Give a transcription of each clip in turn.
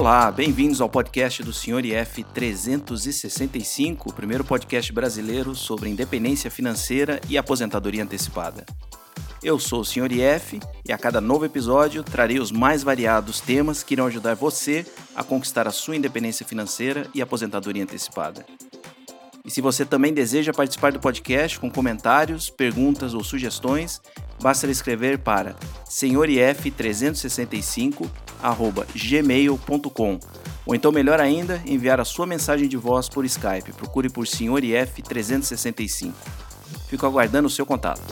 Olá, bem-vindos ao podcast do Sr. IF 365, o primeiro podcast brasileiro sobre independência financeira e aposentadoria antecipada. Eu sou o Sr. IF e a cada novo episódio trarei os mais variados temas que irão ajudar você a conquistar a sua independência financeira e aposentadoria antecipada. E se você também deseja participar do podcast com comentários, perguntas ou sugestões, basta escrever para senhorif365@gmail.com ou então melhor ainda, enviar a sua mensagem de voz por Skype. Procure por Senhor IF 365. Fico aguardando o seu contato.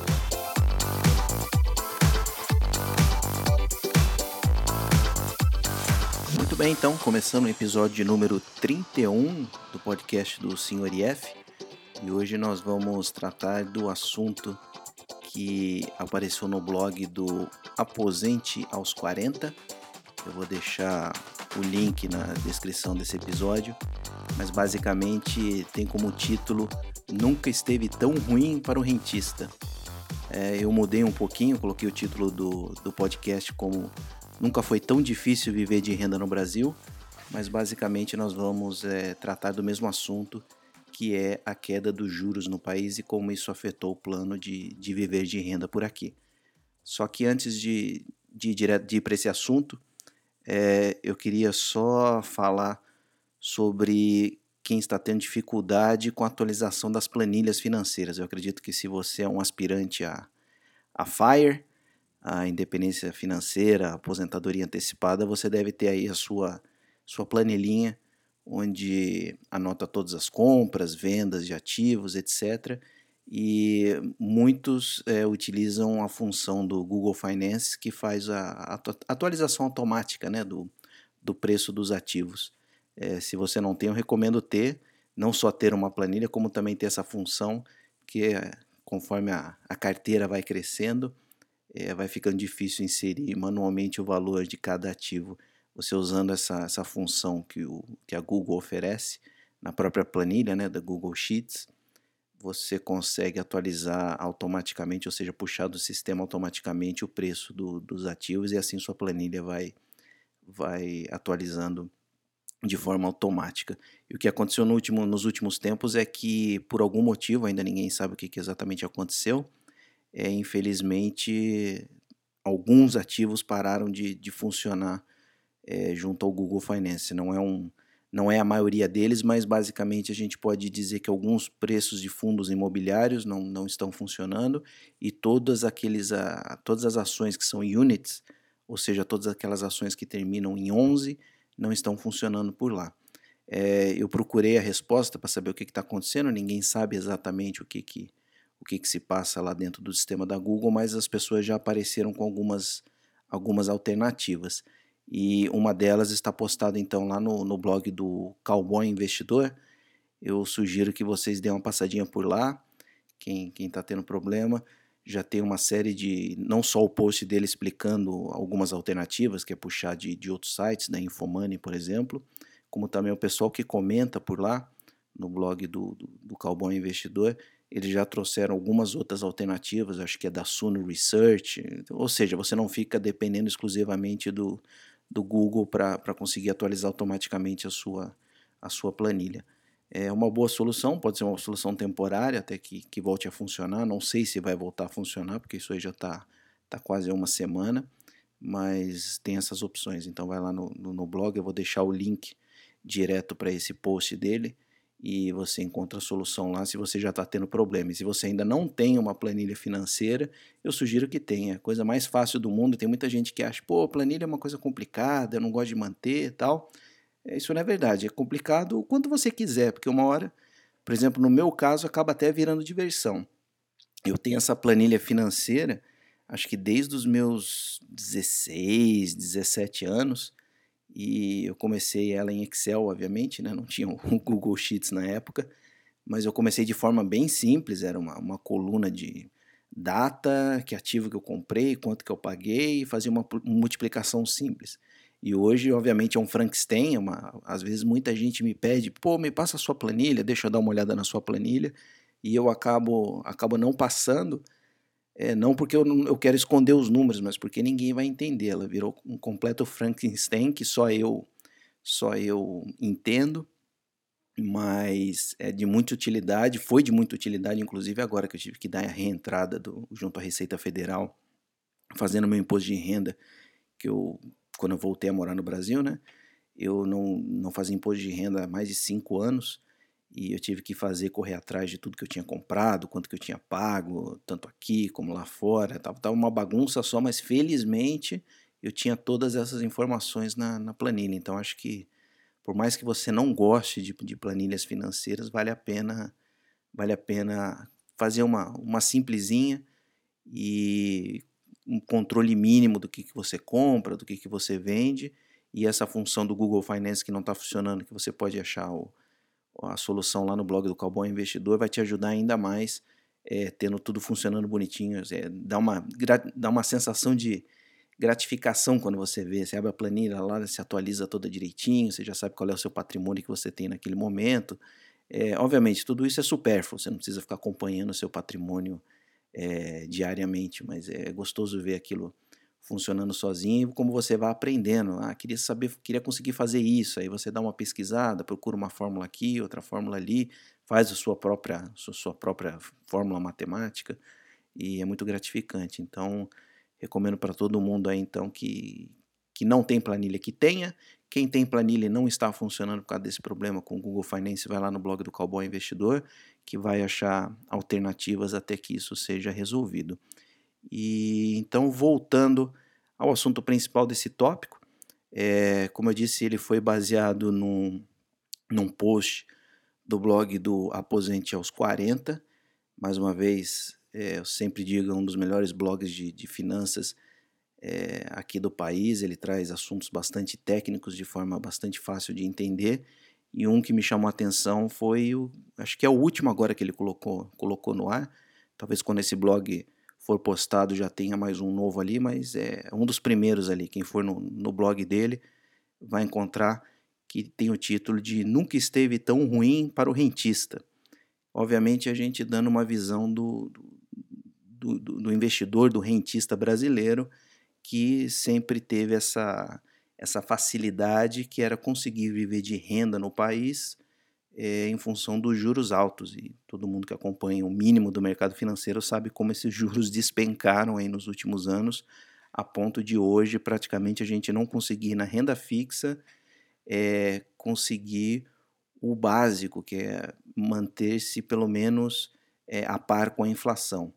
Muito bem, então, começando o episódio número 31 do podcast do Senhor IF. E hoje nós vamos tratar do assunto que apareceu no blog do Aposente aos 40. Eu vou deixar o link na descrição desse episódio, mas basicamente tem como título Nunca esteve tão ruim para o rentista. É, eu mudei um pouquinho, coloquei o título do, do podcast como Nunca foi tão difícil viver de renda no Brasil, mas basicamente nós vamos é, tratar do mesmo assunto, que é a queda dos juros no país e como isso afetou o plano de, de viver de renda por aqui. Só que antes de, de, de, de ir para esse assunto, é, eu queria só falar sobre quem está tendo dificuldade com a atualização das planilhas financeiras. Eu acredito que se você é um aspirante a, a FIRE, a independência financeira, a aposentadoria antecipada, você deve ter aí a sua, sua planilhinha, onde anota todas as compras, vendas de ativos, etc. E muitos é, utilizam a função do Google Finance que faz a, a atualização automática né, do, do preço dos ativos. É, se você não tem, eu recomendo ter, não só ter uma planilha, como também ter essa função que, conforme a, a carteira vai crescendo, é, vai ficando difícil inserir manualmente o valor de cada ativo. Você usando essa, essa função que, o, que a Google oferece na própria planilha né, da Google Sheets, você consegue atualizar automaticamente, ou seja, puxar do sistema automaticamente o preço do, dos ativos e assim sua planilha vai, vai atualizando de forma automática. E o que aconteceu no último, nos últimos tempos é que, por algum motivo, ainda ninguém sabe o que, que exatamente aconteceu, é, infelizmente, alguns ativos pararam de, de funcionar é, junto ao Google Finance. Não é, um, não é a maioria deles, mas basicamente a gente pode dizer que alguns preços de fundos imobiliários não, não estão funcionando e todas, aqueles, a, todas as ações que são units, ou seja, todas aquelas ações que terminam em 11, não estão funcionando por lá. É, eu procurei a resposta para saber o que está acontecendo, ninguém sabe exatamente o que, que, o que, que se passa lá dentro do sistema da Google, mas as pessoas já apareceram com algumas, algumas alternativas. E uma delas está postada então lá no, no blog do Cowboy Investidor. Eu sugiro que vocês dêem uma passadinha por lá. Quem está tendo problema, já tem uma série de. Não só o post dele explicando algumas alternativas, que é puxar de, de outros sites, da Infomoney, por exemplo, como também o pessoal que comenta por lá, no blog do, do, do Cowboy Investidor, eles já trouxeram algumas outras alternativas, acho que é da Suno Research, ou seja, você não fica dependendo exclusivamente do, do Google para conseguir atualizar automaticamente a sua, a sua planilha. É uma boa solução, pode ser uma solução temporária até que, que volte a funcionar. Não sei se vai voltar a funcionar, porque isso aí já está tá quase uma semana, mas tem essas opções. Então vai lá no, no, no blog, eu vou deixar o link direto para esse post dele e você encontra a solução lá se você já está tendo problema. E se você ainda não tem uma planilha financeira, eu sugiro que tenha. Coisa mais fácil do mundo. Tem muita gente que acha, pô, planilha é uma coisa complicada, eu não gosto de manter e tal. É, isso não é verdade. É complicado o quanto você quiser, porque uma hora, por exemplo, no meu caso, acaba até virando diversão. Eu tenho essa planilha financeira, acho que desde os meus 16, 17 anos e eu comecei ela em Excel, obviamente, né? não tinha o Google Sheets na época, mas eu comecei de forma bem simples, era uma, uma coluna de data, que ativo que eu comprei, quanto que eu paguei, e fazia uma multiplicação simples. E hoje, obviamente, é um Frankenstein, é uma, às vezes muita gente me pede, pô, me passa a sua planilha, deixa eu dar uma olhada na sua planilha, e eu acabo, acabo não passando, é, não porque eu, eu quero esconder os números, mas porque ninguém vai entender. Ela virou um completo Frankenstein que só eu só eu entendo, mas é de muita utilidade, foi de muita utilidade, inclusive agora que eu tive que dar a reentrada do, junto à Receita Federal, fazendo meu imposto de renda, que eu, quando eu voltei a morar no Brasil, né, eu não, não fazia imposto de renda há mais de cinco anos, e eu tive que fazer, correr atrás de tudo que eu tinha comprado, quanto que eu tinha pago, tanto aqui como lá fora, tava, tava uma bagunça só, mas felizmente eu tinha todas essas informações na, na planilha, então acho que por mais que você não goste de, de planilhas financeiras, vale a pena vale a pena fazer uma, uma simplesinha e um controle mínimo do que, que você compra, do que, que você vende, e essa função do Google Finance que não está funcionando, que você pode achar o, a solução lá no blog do Cowboy Investidor, vai te ajudar ainda mais, é, tendo tudo funcionando bonitinho. É, dá, uma, dá uma sensação de gratificação quando você vê, você abre a planilha lá, se atualiza toda direitinho, você já sabe qual é o seu patrimônio que você tem naquele momento. É, obviamente, tudo isso é supérfluo, você não precisa ficar acompanhando o seu patrimônio é, diariamente, mas é gostoso ver aquilo funcionando sozinho, como você vai aprendendo. Ah, queria saber, queria conseguir fazer isso. Aí você dá uma pesquisada, procura uma fórmula aqui, outra fórmula ali, faz a sua própria, sua própria fórmula matemática e é muito gratificante. Então, recomendo para todo mundo aí então que que não tem planilha que tenha. Quem tem planilha e não está funcionando por causa desse problema com o Google Finance, vai lá no blog do Cowboy Investidor, que vai achar alternativas até que isso seja resolvido. E então, voltando ao assunto principal desse tópico, é, como eu disse, ele foi baseado num, num post do blog do Aposente aos 40. Mais uma vez, é, eu sempre digo, é um dos melhores blogs de, de finanças é, aqui do país. Ele traz assuntos bastante técnicos de forma bastante fácil de entender. E um que me chamou a atenção foi o. Acho que é o último agora que ele colocou, colocou no ar. Talvez quando esse blog for postado já tenha mais um novo ali, mas é um dos primeiros ali. Quem for no, no blog dele vai encontrar que tem o título de Nunca Esteve Tão Ruim para o Rentista. Obviamente, a gente dando uma visão do, do, do, do investidor, do rentista brasileiro, que sempre teve essa, essa facilidade que era conseguir viver de renda no país é, em função dos juros altos. E todo mundo que acompanha o mínimo do mercado financeiro sabe como esses juros despencaram aí nos últimos anos, a ponto de hoje praticamente a gente não conseguir na renda fixa é, conseguir o básico, que é manter-se pelo menos é, a par com a inflação.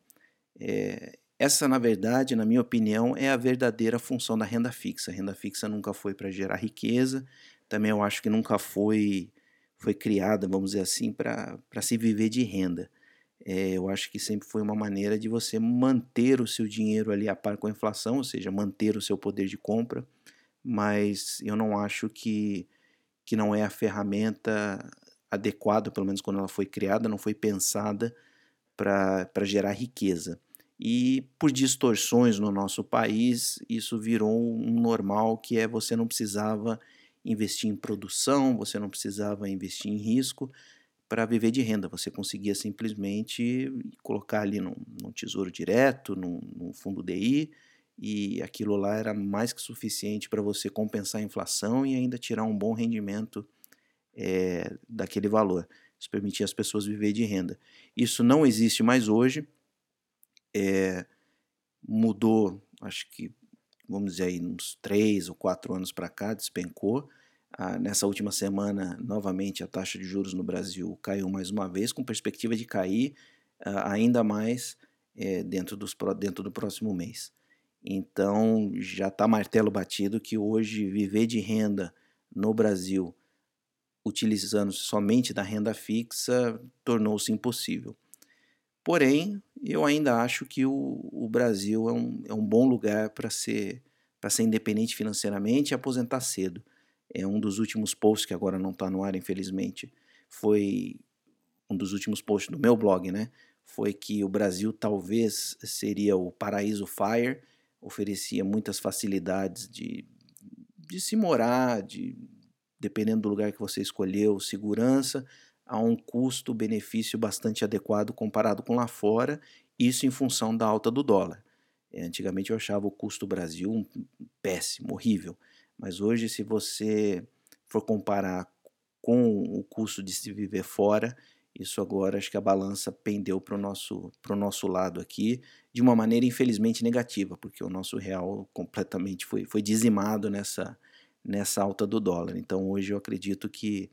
Essa, na verdade, na minha opinião, é a verdadeira função da renda fixa. A renda fixa nunca foi para gerar riqueza, também eu acho que nunca foi foi criada, vamos dizer assim, para se viver de renda. É, eu acho que sempre foi uma maneira de você manter o seu dinheiro ali a par com a inflação, ou seja, manter o seu poder de compra, mas eu não acho que, que não é a ferramenta adequada, pelo menos quando ela foi criada, não foi pensada para gerar riqueza. E por distorções no nosso país, isso virou um normal que é você não precisava investir em produção, você não precisava investir em risco para viver de renda. Você conseguia simplesmente colocar ali num, num tesouro direto, num, num, fundo DI, e aquilo lá era mais que suficiente para você compensar a inflação e ainda tirar um bom rendimento é, daquele valor. Isso permitia as pessoas viver de renda. Isso não existe mais hoje. É, mudou, acho que vamos dizer aí, uns três ou quatro anos para cá, despencou. Ah, nessa última semana, novamente, a taxa de juros no Brasil caiu mais uma vez, com perspectiva de cair ah, ainda mais é, dentro, dos, dentro do próximo mês. Então, já está martelo batido que hoje viver de renda no Brasil, utilizando somente da renda fixa, tornou-se impossível. Porém, eu ainda acho que o, o Brasil é um, é um bom lugar para ser, ser independente financeiramente e aposentar cedo. É um dos últimos posts que agora não está no ar, infelizmente. Foi um dos últimos posts do meu blog, né? Foi que o Brasil talvez seria o paraíso Fire, oferecia muitas facilidades de, de se morar, de dependendo do lugar que você escolheu, segurança, a um custo-benefício bastante adequado comparado com lá fora, isso em função da alta do dólar. É, antigamente eu achava o custo Brasil um péssimo, horrível, mas hoje se você for comparar com o custo de se viver fora, isso agora acho que a balança pendeu para o nosso, nosso lado aqui, de uma maneira infelizmente negativa, porque o nosso real completamente foi, foi dizimado nessa, nessa alta do dólar. Então hoje eu acredito que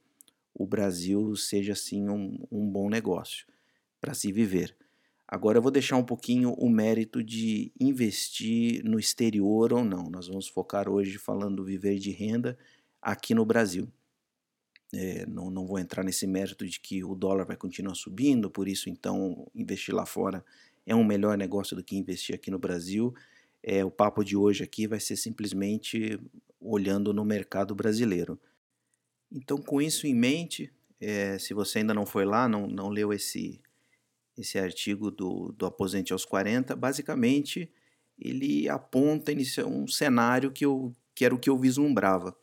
o Brasil seja sim um, um bom negócio para se viver. Agora eu vou deixar um pouquinho o mérito de investir no exterior ou não. Nós vamos focar hoje falando viver de renda aqui no Brasil. É, não, não vou entrar nesse mérito de que o dólar vai continuar subindo, por isso então investir lá fora é um melhor negócio do que investir aqui no Brasil. É, o papo de hoje aqui vai ser simplesmente olhando no mercado brasileiro. Então, com isso em mente, é, se você ainda não foi lá, não, não leu esse, esse artigo do, do Aposente aos 40, basicamente ele aponta um cenário que, eu, que era o que eu vislumbrava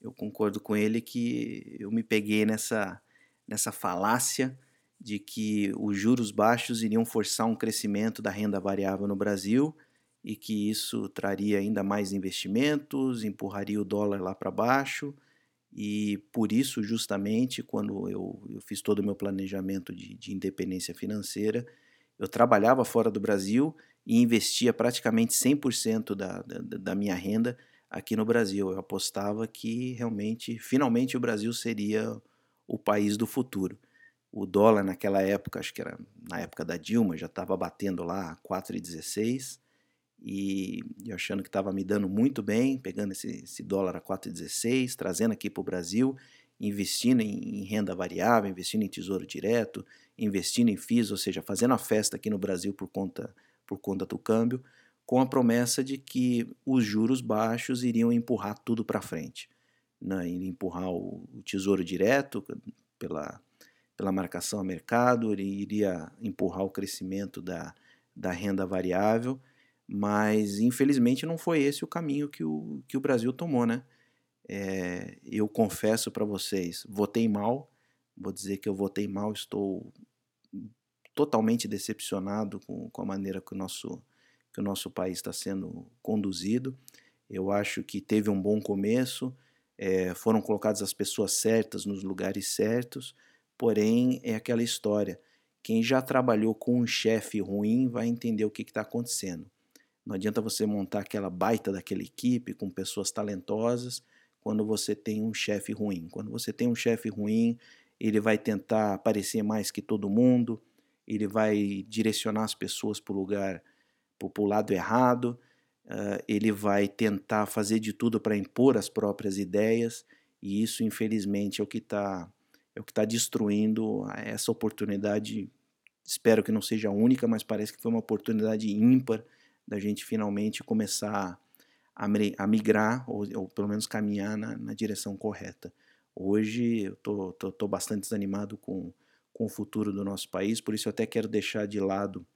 eu concordo com ele que eu me peguei nessa, nessa falácia de que os juros baixos iriam forçar um crescimento da renda variável no Brasil e que isso traria ainda mais investimentos, empurraria o dólar lá para baixo. E por isso, justamente, quando eu, eu fiz todo o meu planejamento de, de independência financeira, eu trabalhava fora do Brasil e investia praticamente 100% da, da, da minha renda aqui no Brasil. Eu apostava que realmente, finalmente, o Brasil seria o país do futuro. O dólar naquela época, acho que era na época da Dilma, já estava batendo lá 4,16 e, e achando que estava me dando muito bem, pegando esse, esse dólar a 4,16, trazendo aqui para o Brasil, investindo em, em, renda variável, investindo em tesouro direto, investindo em FIIs, ou seja, fazendo a festa aqui no Brasil por conta, por conta do câmbio com a promessa de que os juros baixos iriam empurrar tudo para frente. Né? Empurrar o, tesouro direto pela, pela marcação a mercado, iria empurrar o crescimento da, da renda variável, mas infelizmente não foi esse o caminho que o, que o Brasil tomou. Né? É, eu confesso para vocês, votei mal, vou dizer que eu votei mal, estou totalmente decepcionado com, com a maneira que o nosso que o nosso país está sendo conduzido. Eu acho que teve um bom começo, é, foram colocadas as pessoas certas nos lugares certos, porém é aquela história. Quem já trabalhou com um chefe ruim vai entender o que está acontecendo. Não adianta você montar aquela baita daquela equipe com pessoas talentosas quando você tem um chefe ruim. Quando você tem um chefe ruim, ele vai tentar aparecer mais que todo mundo, ele vai direcionar as pessoas para o lugar para o lado errado, uh, ele vai tentar fazer de tudo para impor as próprias ideias, e isso, infelizmente, é o que está é o que está destruindo essa oportunidade. Espero que não seja a única, mas parece que foi uma oportunidade ímpar da gente finalmente começar a, migrar, ou, ou, pelo menos caminhar na, na direção correta. Hoje eu tô, tô, tô bastante desanimado com, com o futuro do nosso país, por isso eu até quero deixar de lado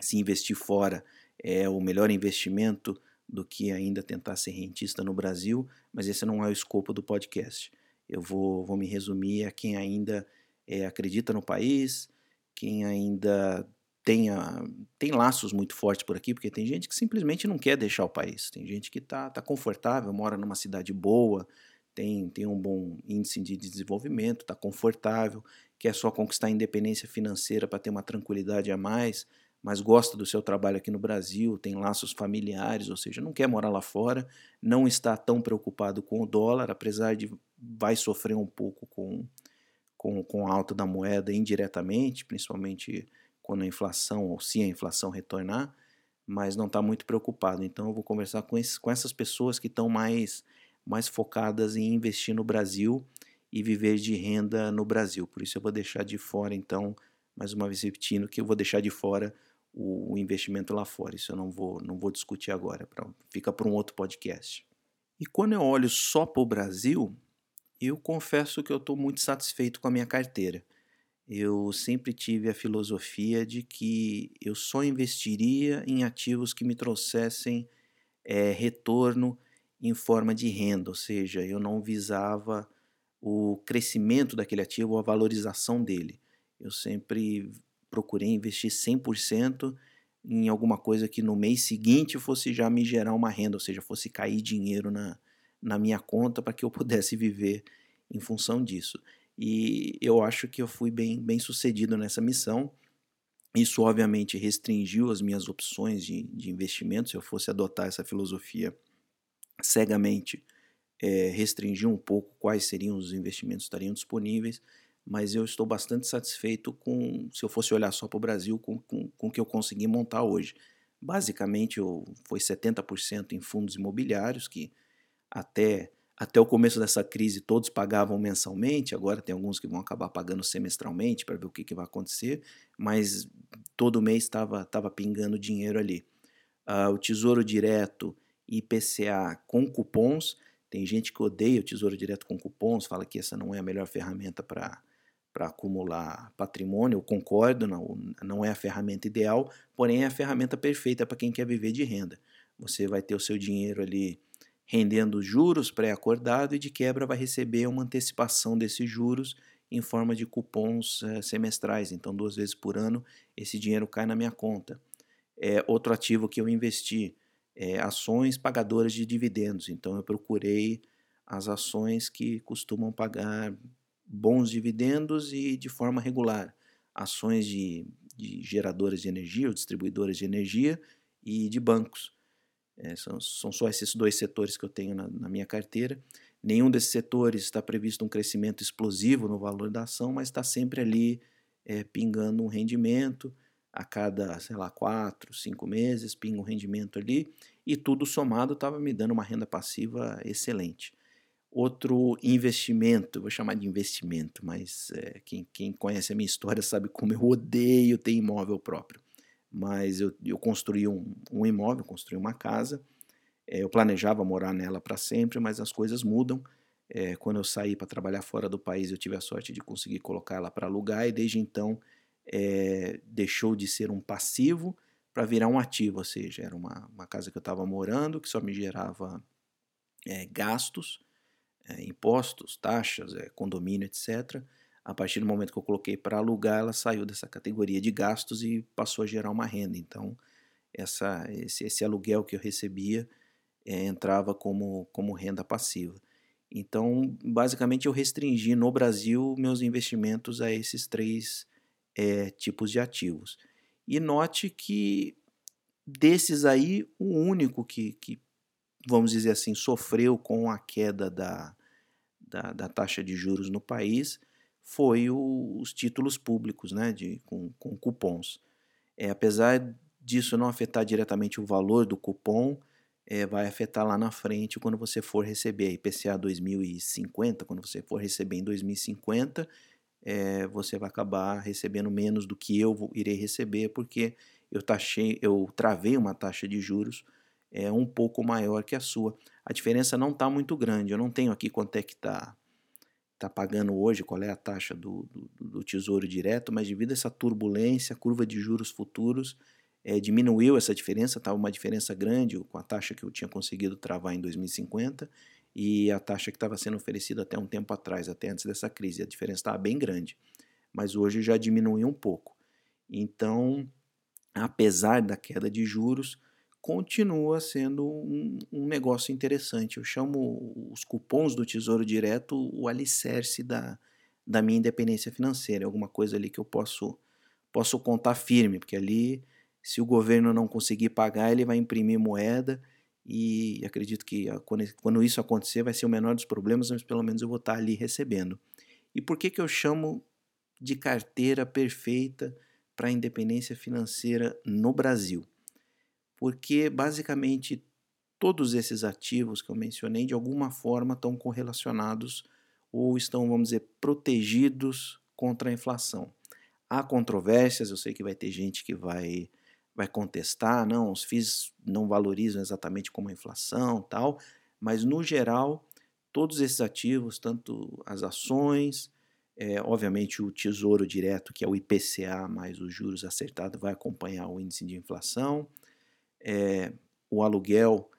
se investir fora é o melhor investimento do que ainda tentar ser rentista no Brasil, mas esse não é o escopo do podcast. Eu vou, vou me resumir a quem ainda é, acredita no país, quem ainda tenha, tem laços muito fortes por aqui, porque tem gente que simplesmente não quer deixar o país, tem gente que está tá confortável, mora numa cidade boa, tem, tem um bom índice de desenvolvimento, está confortável, quer só conquistar a independência financeira para ter uma tranquilidade a mais, mas gosta do seu trabalho aqui no Brasil, tem laços familiares, ou seja, não quer morar lá fora, não está tão preocupado com o dólar, apesar de vai sofrer um pouco com, com, com a alta da moeda indiretamente, principalmente quando a inflação, ou se a inflação retornar, mas não está muito preocupado. Então eu vou conversar com, esses, com essas pessoas que estão mais, mais focadas em investir no Brasil e viver de renda no Brasil. Por isso eu vou deixar de fora, então, mais uma vez repetindo, que eu vou deixar de fora o, o investimento lá fora. Isso eu não vou, não vou discutir agora, pra, fica para um outro podcast. E quando eu olho só para o Brasil, eu confesso que eu estou muito satisfeito com a minha carteira. Eu sempre tive a filosofia de que eu só investiria em ativos que me trouxessem é, retorno em forma de renda, ou seja, eu não visava o crescimento daquele ativo ou a valorização dele. Eu sempre procurei investir 100% em alguma coisa que no mês seguinte fosse já me gerar uma renda, ou seja, fosse cair dinheiro na, na minha conta para que eu pudesse viver em função disso. E eu acho que eu fui bem, bem sucedido nessa missão. Isso, obviamente, restringiu as minhas opções de, de investimento. Se eu fosse adotar essa filosofia cegamente, é, restringiu um pouco quais seriam os investimentos que estariam disponíveis. Mas eu estou bastante satisfeito com, se eu fosse olhar só para o Brasil, com, com, com o que eu consegui montar hoje. Basicamente, eu, foi 70% em fundos imobiliários, que até até o começo dessa crise todos pagavam mensalmente, agora tem alguns que vão acabar pagando semestralmente para ver o que, que vai acontecer, mas todo mês estava tava pingando dinheiro ali. Uh, o Tesouro Direto IPCA com cupons, tem gente que odeia o Tesouro Direto com cupons, fala que essa não é a melhor ferramenta para acumular patrimônio, eu concordo, não, não é a ferramenta ideal, porém é a ferramenta perfeita para quem quer viver de renda. Você vai ter o seu dinheiro ali rendendo juros pré-acordado e de quebra vai receber uma antecipação desses juros em forma de cupons é, semestrais. Então, duas vezes por ano, esse dinheiro cai na minha conta. É, outro ativo que eu investi é ações pagadoras de dividendos. Então, eu procurei as ações que costumam pagar bons dividendos e de forma regular. Ações de, de geradoras de energia ou distribuidoras de energia e de bancos. É, são, são só esses dois setores que eu tenho na, na minha carteira. Nenhum desses setores está previsto um crescimento explosivo no valor da ação, mas está sempre ali é, pingando um rendimento a cada, sei lá, quatro, cinco meses, pinga um rendimento ali, e tudo somado estava me dando uma renda passiva excelente. Outro investimento, vou chamar de investimento, mas é, quem, quem conhece a minha história sabe como eu odeio ter imóvel próprio mas eu, eu construí um, um imóvel, construí uma casa. É, eu planejava morar nela para sempre, mas as coisas mudam. É, quando eu saí para trabalhar fora do país, eu tive a sorte de conseguir colocar ela para alugar e desde então é, deixou de ser um passivo para virar um ativo, ou seja, era uma, uma casa que eu estava morando que só me gerava gastos, impostos, taxas, condomínio, etc a partir do momento que eu coloquei para alugar, ela saiu dessa categoria de gastos e passou a gerar uma renda. Então, essa, esse, esse aluguel que eu recebia é, entrava como, como renda passiva. Então, basicamente, eu restringi no Brasil meus investimentos a esses três é, tipos de ativos. E note que desses aí, o único que, que, vamos dizer assim, sofreu com a queda da, da, da taxa de juros no país foi o, os títulos públicos, né, de, com, com cupons. É, apesar disso não afetar diretamente o valor do cupom, é, vai afetar lá na frente quando você for receber a IPCA 2050, quando você for receber em 2050, é, você vai acabar recebendo menos do que eu irei receber, porque eu, taxei, eu travei uma taxa de juros é, um pouco maior que a sua. A diferença não está muito grande, eu não tenho aqui quanto é que está está pagando hoje, qual é a taxa do, do, do, Tesouro Direto, mas devido a essa turbulência, a curva de juros futuros é, diminuiu essa diferença, estava uma diferença grande com a taxa que eu tinha conseguido travar em 2050 e a taxa que estava sendo oferecida até um tempo atrás, até antes dessa crise. A diferença estava bem grande, mas hoje já diminuiu um pouco. Então, apesar da queda de juros, continua sendo um, um, negócio interessante. Eu chamo os cupons do Tesouro Direto o alicerce da, da minha independência financeira. É alguma coisa ali que eu posso, posso contar firme, porque ali, se o governo não conseguir pagar, ele vai imprimir moeda e acredito que quando, quando isso acontecer vai ser o menor dos problemas, mas pelo menos eu vou estar ali recebendo. E por que, que eu chamo de carteira perfeita para a independência financeira no Brasil? Porque basicamente todos esses ativos que eu mencionei de alguma forma estão correlacionados ou estão, vamos dizer, protegidos contra a inflação. Há controvérsias, eu sei que vai ter gente que vai vai contestar, não, os FIIs não valorizam exatamente como a inflação, tal, mas no geral, todos esses ativos, tanto as ações, é, obviamente o tesouro direto, que é o IPCA mais os juros acertados, vai acompanhar o índice de inflação, é, o aluguel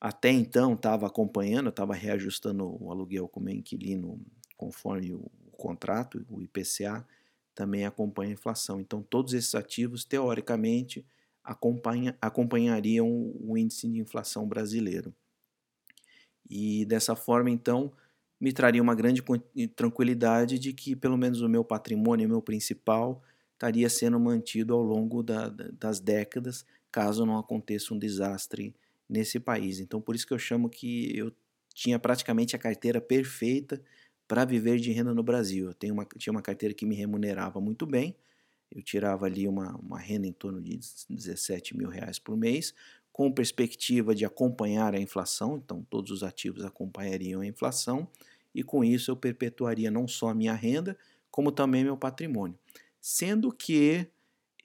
até então estava acompanhando, estava reajustando o aluguel como inquilino conforme o, o contrato, o IPCA também acompanha a inflação. Então, todos esses ativos, teoricamente, acompanha, acompanhariam o índice de inflação brasileiro. E dessa forma, então, me traria uma grande tranquilidade de que pelo menos o meu patrimônio, o meu principal, estaria sendo mantido ao longo da, das décadas, caso não aconteça um desastre nesse país. Então, por isso que eu chamo que eu tinha praticamente a carteira perfeita para viver de renda no Brasil. Eu tenho uma, tinha uma carteira que me remunerava muito bem, eu tirava ali uma, uma renda em torno de 17 mil reais por mês, com perspectiva de acompanhar a inflação, então todos os ativos acompanhariam a inflação, e com isso eu perpetuaria não só a minha renda, como também meu patrimônio. Sendo que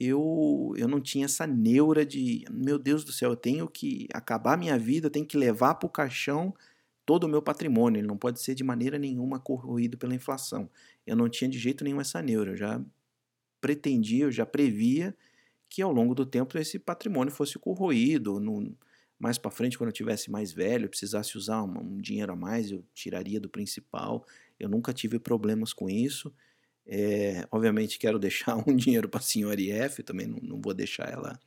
eu, eu não tinha essa neura de, meu Deus do céu, eu tenho que acabar minha vida, eu tenho que levar para o caixão todo o meu patrimônio, ele não pode ser de maneira nenhuma corroído pela inflação. Eu não tinha de jeito nenhum essa neura, eu já pretendia, eu já previa que ao longo do tempo esse patrimônio fosse corroído. No, mais para frente, quando eu tivesse mais velho, eu precisasse usar um, um, dinheiro a mais, eu tiraria do principal. Eu nunca tive problemas com isso. É, obviamente quero deixar um dinheiro para a senhora IF, também não, não, vou deixar ela,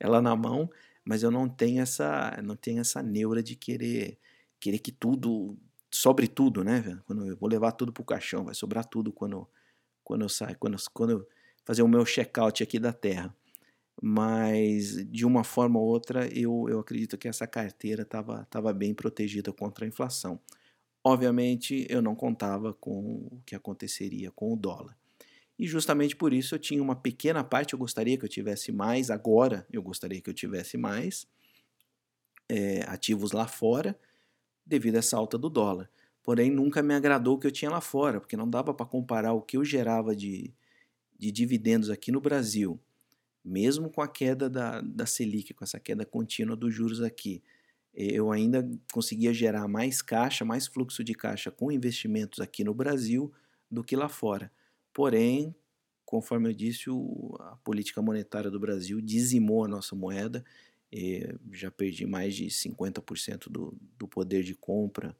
ela na mão, mas eu não tenho essa, não tenho essa neura de querer, querer que tudo sobre tudo, né? Quando eu vou levar tudo para o caixão, vai sobrar tudo quando, quando eu saio, quando, quando eu fazer o meu check-out aqui da Terra mas de uma forma ou outra eu, eu acredito que essa carteira estava tava bem protegida contra a inflação. Obviamente eu não contava com o que aconteceria com o dólar. E justamente por isso eu tinha uma pequena parte, eu gostaria que eu tivesse mais, agora eu gostaria que eu tivesse mais é, ativos lá fora, devido a essa alta do dólar. Porém, nunca me agradou o que eu tinha lá fora, porque não dava para comparar o que eu gerava de, de dividendos aqui no Brasil mesmo com a queda da, da Selic, com essa queda contínua dos juros aqui, eu ainda conseguia gerar mais caixa, mais fluxo de caixa com investimentos aqui no Brasil do que lá fora. Porém, conforme eu disse, a política monetária do Brasil dizimou a nossa moeda, já perdi mais de 50% do, do poder de compra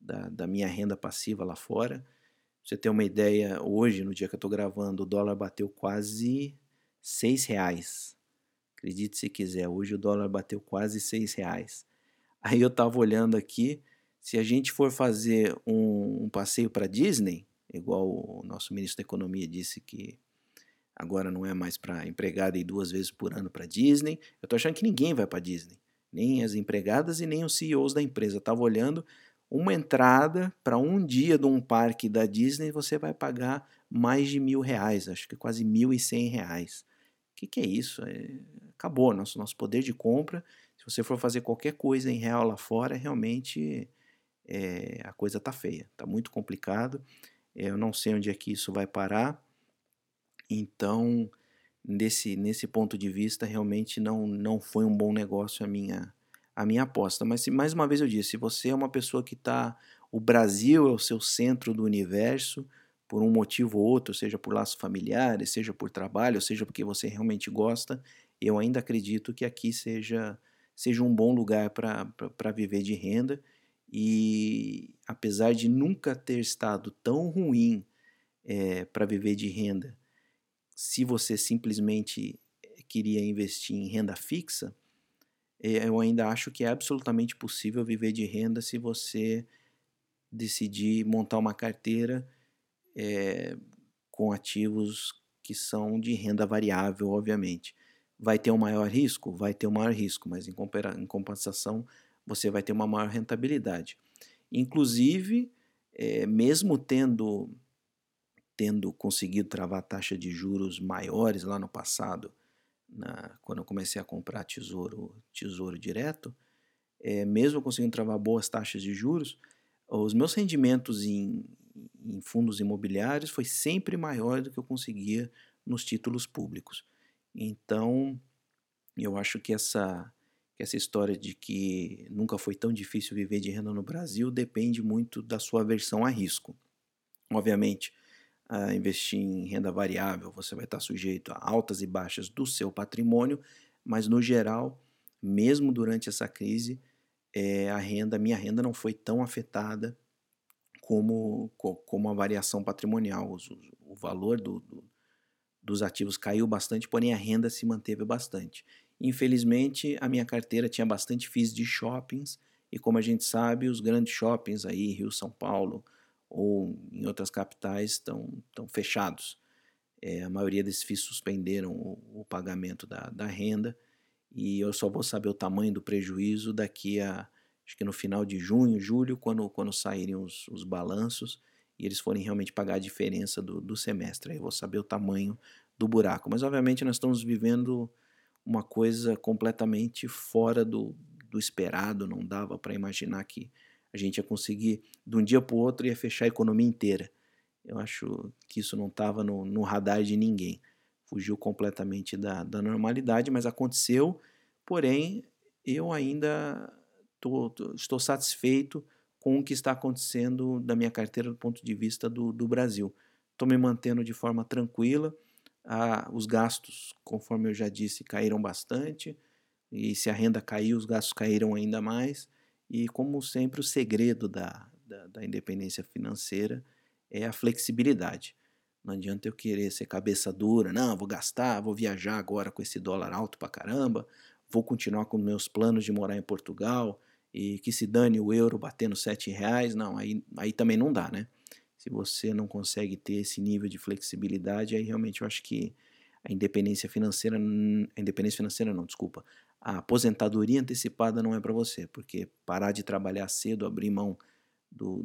da, da minha renda passiva lá fora. Pra você ter uma ideia, hoje, no dia que eu estou gravando, o dólar bateu quase seis reais. Acredite se quiser, hoje o dólar bateu quase seis reais. Aí eu estava olhando aqui, se a gente for fazer um, um passeio para Disney, igual o nosso ministro da Economia disse que agora não é mais para empregada ir duas vezes por ano para Disney, eu estou achando que ninguém vai para Disney, nem as empregadas e nem os CEOs da empresa. Estava olhando uma entrada para um dia de um parque da Disney, você vai pagar mais de mil reais, acho que quase mil e cem reais que, que é isso? É, acabou nosso, nosso poder de compra. Se você for fazer qualquer coisa em real lá fora, realmente é, a coisa tá feia, tá muito complicado. É, eu não sei onde é que isso vai parar. Então, nesse, nesse ponto de vista, realmente não, não foi um bom negócio a minha, a minha aposta. Mas, mais uma vez eu disse, se você é uma pessoa que está... O Brasil é o seu centro do universo, por um motivo ou outro, seja por laços familiares, seja por trabalho, seja porque você realmente gosta, eu ainda acredito que aqui seja, seja um bom lugar para viver de renda. E apesar de nunca ter estado tão ruim é, para viver de renda, se você simplesmente queria investir em renda fixa, é, eu ainda acho que é absolutamente possível viver de renda se você decidir montar uma carteira é, com ativos que são de renda variável, obviamente. Vai ter um maior risco? Vai ter um maior risco, mas em, em compensação você vai ter uma maior rentabilidade. Inclusive, é, mesmo tendo, tendo conseguido travar taxa de juros maiores lá no passado, na, quando eu comecei a comprar tesouro, tesouro direto, é, mesmo conseguindo travar boas taxas de juros, os meus rendimentos em, em fundos imobiliários foi sempre maior do que eu conseguia nos títulos públicos. Então, eu acho que essa, que essa história de que nunca foi tão difícil viver de renda no Brasil depende muito da sua aversão a risco. Obviamente, a investir em renda variável, você vai estar sujeito a altas e baixas do seu patrimônio, mas no geral, mesmo durante essa crise, é, a renda, minha renda não foi tão afetada como, como a variação patrimonial. O, o valor do, do, dos ativos caiu bastante, porém a renda se manteve bastante. Infelizmente, a minha carteira tinha bastante FIIs de shoppings E como a gente sabe, os grandes shoppings aí, Rio, São Paulo ou em outras capitais, estão, estão fechados. É, a maioria desses FIIs suspenderam o, o pagamento da, da renda e eu só vou saber o tamanho do prejuízo daqui a, acho que no final de junho, julho, quando, quando saírem os, os balanços e eles forem realmente pagar a diferença do, do semestre. Aí eu vou saber o tamanho do buraco. Mas, obviamente, nós estamos vivendo uma coisa completamente fora do, do esperado, não dava para imaginar que a gente ia conseguir, de um dia para o outro, ia fechar a economia inteira. Eu acho que isso não estava no, no, radar de ninguém. Fugiu completamente da, da normalidade, mas aconteceu. Porém, eu ainda tô, tô, estou satisfeito com o que está acontecendo da minha carteira do ponto de vista do, do Brasil. Estou me mantendo de forma tranquila. Ah, os gastos, conforme eu já disse, caíram bastante. E se a renda caiu, os gastos caíram ainda mais. E, como sempre, o segredo da, da, da independência financeira é a flexibilidade. Não adianta eu querer ser cabeça dura, não, vou gastar, vou viajar agora com esse dólar alto pra caramba, vou continuar com meus planos de morar em Portugal e que se dane o euro batendo sete reais, não, aí, aí também não dá, né? Se você não consegue ter esse nível de flexibilidade, aí realmente eu acho que a independência financeira, a independência financeira não, desculpa, a aposentadoria antecipada não é para você, porque parar de trabalhar cedo, abrir mão do,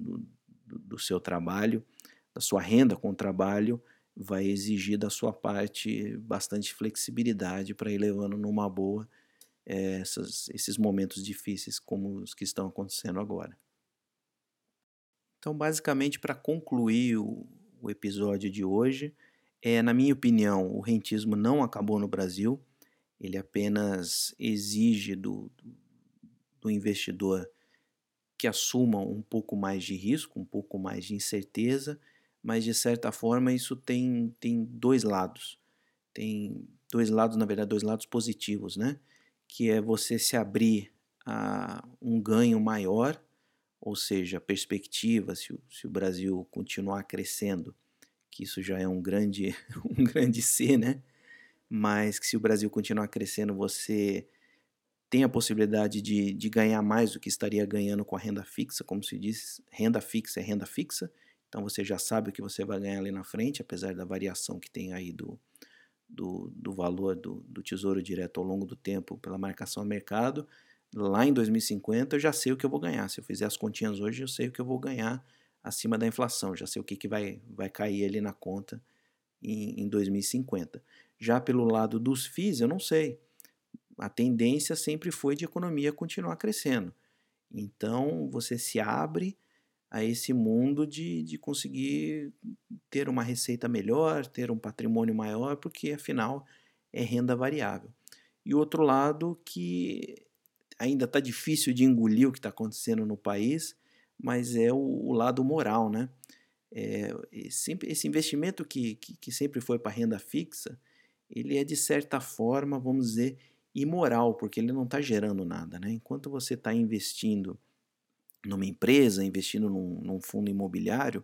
do, do seu trabalho, da sua renda com o trabalho, vai exigir da sua parte bastante flexibilidade para ir levando numa boa essas, esses momentos difíceis como os que estão acontecendo agora. Então, basicamente, para concluir o, o episódio de hoje, é, na minha opinião, o rentismo não acabou no Brasil ele apenas exige do, do investidor que assuma um pouco mais de risco, um pouco mais de incerteza, mas de certa forma isso tem, tem dois lados. Tem dois lados, na verdade, dois lados positivos, né? Que é você se abrir a um ganho maior, ou seja, a perspectiva, se o, se o Brasil continuar crescendo, que isso já é um grande, um grande C, né? mas que se o Brasil continuar crescendo, você tem a possibilidade de, de ganhar mais do que estaria ganhando com a renda fixa, como se diz, renda fixa é renda fixa, então você já sabe o que você vai ganhar ali na frente, apesar da variação que tem aí do, do, do valor do, do tesouro direto ao longo do tempo pela marcação a mercado, lá em 2050 eu já sei o que eu vou ganhar. Se eu fizer as continhas hoje, eu sei o que eu vou ganhar acima da inflação, já sei o que, que vai, vai cair ali na conta em, em 2050. Já pelo lado dos FIIs, eu não sei. A tendência sempre foi de economia continuar crescendo. Então você se abre a esse mundo de, de conseguir ter uma receita melhor, ter um patrimônio maior, porque afinal é renda variável. E outro lado que ainda está difícil de engolir o que está acontecendo no país, mas é o, o lado moral, né? É, esse investimento que, que, que sempre foi para renda fixa, ele é de certa forma, vamos dizer, imoral, porque ele não está gerando nada. Né? Enquanto você está investindo numa empresa, investindo num, num, fundo imobiliário,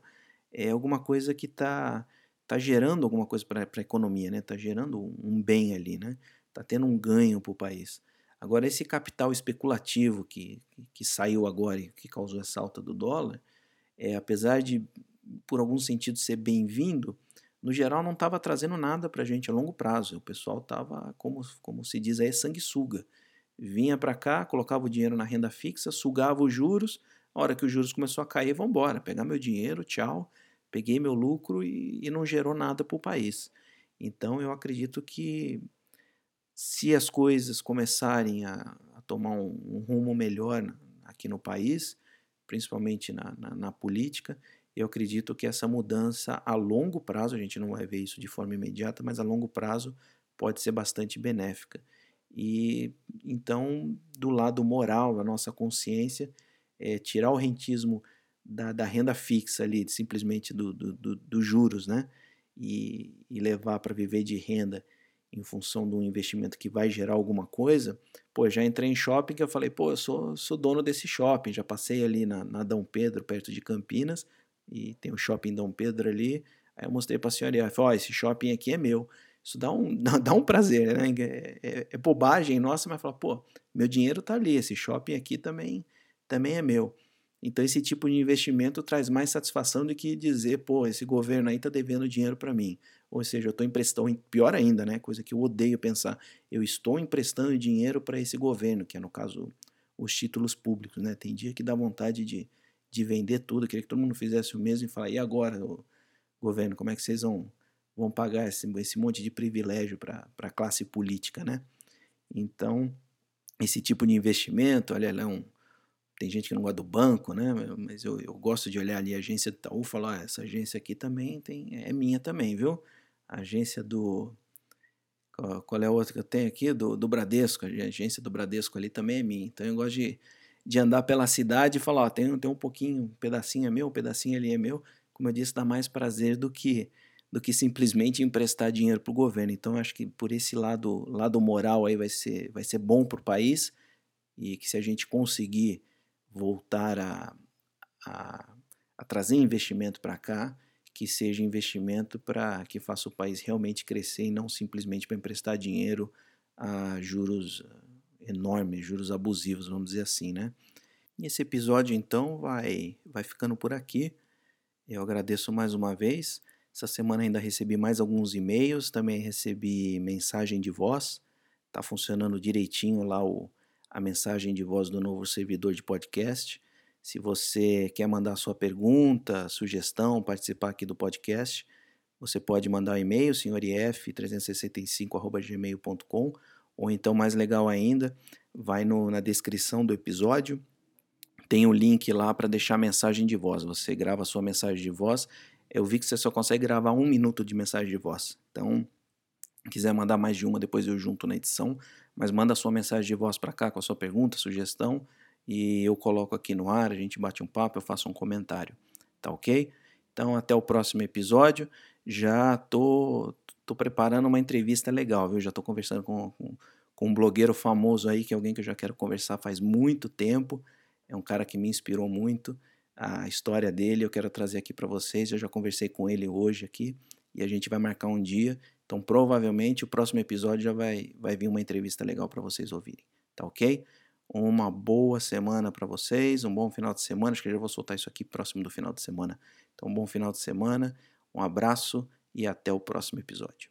é alguma coisa que está tá gerando alguma coisa para a economia, está né? Tá gerando um bem ali, né? está tendo um ganho para o país. Agora, esse capital especulativo que, que saiu agora e que causou essa alta do dólar, é, apesar de, por algum sentido, ser bem-vindo, no geral não estava trazendo nada para a gente a longo prazo. O pessoal estava, como, como se diz aí, sanguessuga. Vinha para cá, colocava o dinheiro na renda fixa, sugava os juros, a hora que os juros começou a cair, vamos embora, pegar meu dinheiro, tchau, peguei meu lucro e, e não gerou nada para o país. Então eu acredito que se as coisas começarem a, a tomar um, um, rumo melhor aqui no país, principalmente na, na, na política, eu acredito que essa mudança a longo prazo, a gente não vai ver isso de forma imediata, mas a longo prazo pode ser bastante benéfica. E então, do lado moral, a nossa consciência, é tirar o rentismo da, da renda fixa ali, simplesmente dos do, do, do juros, né? E, e levar para viver de renda em função de um investimento que vai gerar alguma coisa, pô, já entrei em shopping que eu falei, pô, eu sou, sou dono desse shopping, já passei ali na, na Dom Pedro, perto de Campinas, e tem o shopping Dom Pedro ali. Aí eu mostrei para a senhora ela falou: oh, esse shopping aqui é meu. Isso dá um, dá um prazer, né? É, é, é bobagem nossa, mas fala: pô, meu dinheiro tá ali, esse shopping aqui também também é meu. Então esse tipo de investimento traz mais satisfação do que dizer, pô, esse governo aí está devendo dinheiro para mim. Ou seja, eu estou emprestando, pior ainda, né? Coisa que eu odeio pensar. Eu estou emprestando dinheiro para esse governo, que é no caso os títulos públicos, né? Tem dia que dá vontade de, de vender tudo, queria que todo mundo fizesse o mesmo e falar, e agora, governo, como é que vocês vão, vão pagar esse, esse monte de privilégio para a classe política, né? Então, esse tipo de investimento, olha, é um, tem gente que não gosta do banco, né? Mas eu, eu gosto de olhar ali a agência do Itaú e falar, ah, essa agência aqui também tem, é minha também, viu? A agência do. Qual é a outra que eu tenho aqui? Do, do Bradesco. A agência do Bradesco ali também é minha. Então eu gosto de, de andar pela cidade e falar: ó, tem, tem um pouquinho, um pedacinho é meu, um pedacinho ali é meu. Como eu disse, dá mais prazer do que do que simplesmente emprestar dinheiro para o governo. Então, acho que por esse lado, lado moral aí vai ser, vai ser bom para o país e que se a gente conseguir voltar a, a, a trazer investimento para cá, que seja investimento para que faça o país realmente crescer e não simplesmente para emprestar dinheiro a juros enormes, juros abusivos, vamos dizer assim, né? E esse episódio então vai vai ficando por aqui. Eu agradeço mais uma vez. Essa semana ainda recebi mais alguns e-mails, também recebi mensagem de voz. Tá funcionando direitinho lá o, a mensagem de voz do novo servidor de podcast. Se você quer mandar sua pergunta, sugestão, participar aqui do podcast, você pode mandar um e-mail, senhorif365.gmail.com, ou então, mais legal ainda, vai no, na descrição do episódio, tem o um link lá para deixar mensagem de voz. Você grava sua mensagem de voz. Eu vi que você só consegue gravar um minuto de mensagem de voz. Então, quiser mandar mais de uma, depois eu junto na edição. Mas manda a sua mensagem de voz para cá com a sua pergunta, sugestão e eu coloco aqui no ar, a gente bate um papo, eu faço um comentário, tá ok? Então até o próximo episódio. Já tô, tô preparando uma entrevista legal, viu? Já tô conversando com, com, com um blogueiro famoso aí, que é alguém que eu já quero conversar faz muito tempo. É um cara que me inspirou muito a história dele, eu quero trazer aqui para vocês. Eu já conversei com ele hoje aqui e a gente vai marcar um dia. Então, provavelmente o próximo episódio já vai, vai vir uma entrevista legal para vocês ouvirem, tá ok? Uma boa semana para vocês, um bom final de semana. Acho que eu já vou soltar isso aqui próximo do final de semana. Então, um bom final de semana, um abraço e até o próximo episódio.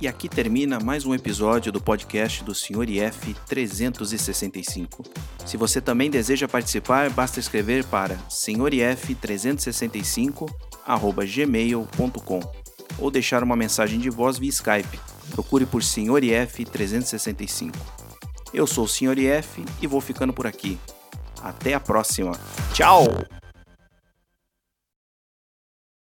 E aqui termina mais um episódio do podcast do Sr. IF 365. Se você também deseja participar, basta escrever para senhorif365@gmail.com ou deixar uma mensagem de voz via Skype. Procure por Sr. IF 365. Eu sou o Sr. IF e vou ficando por aqui. Até a próxima. Tchau!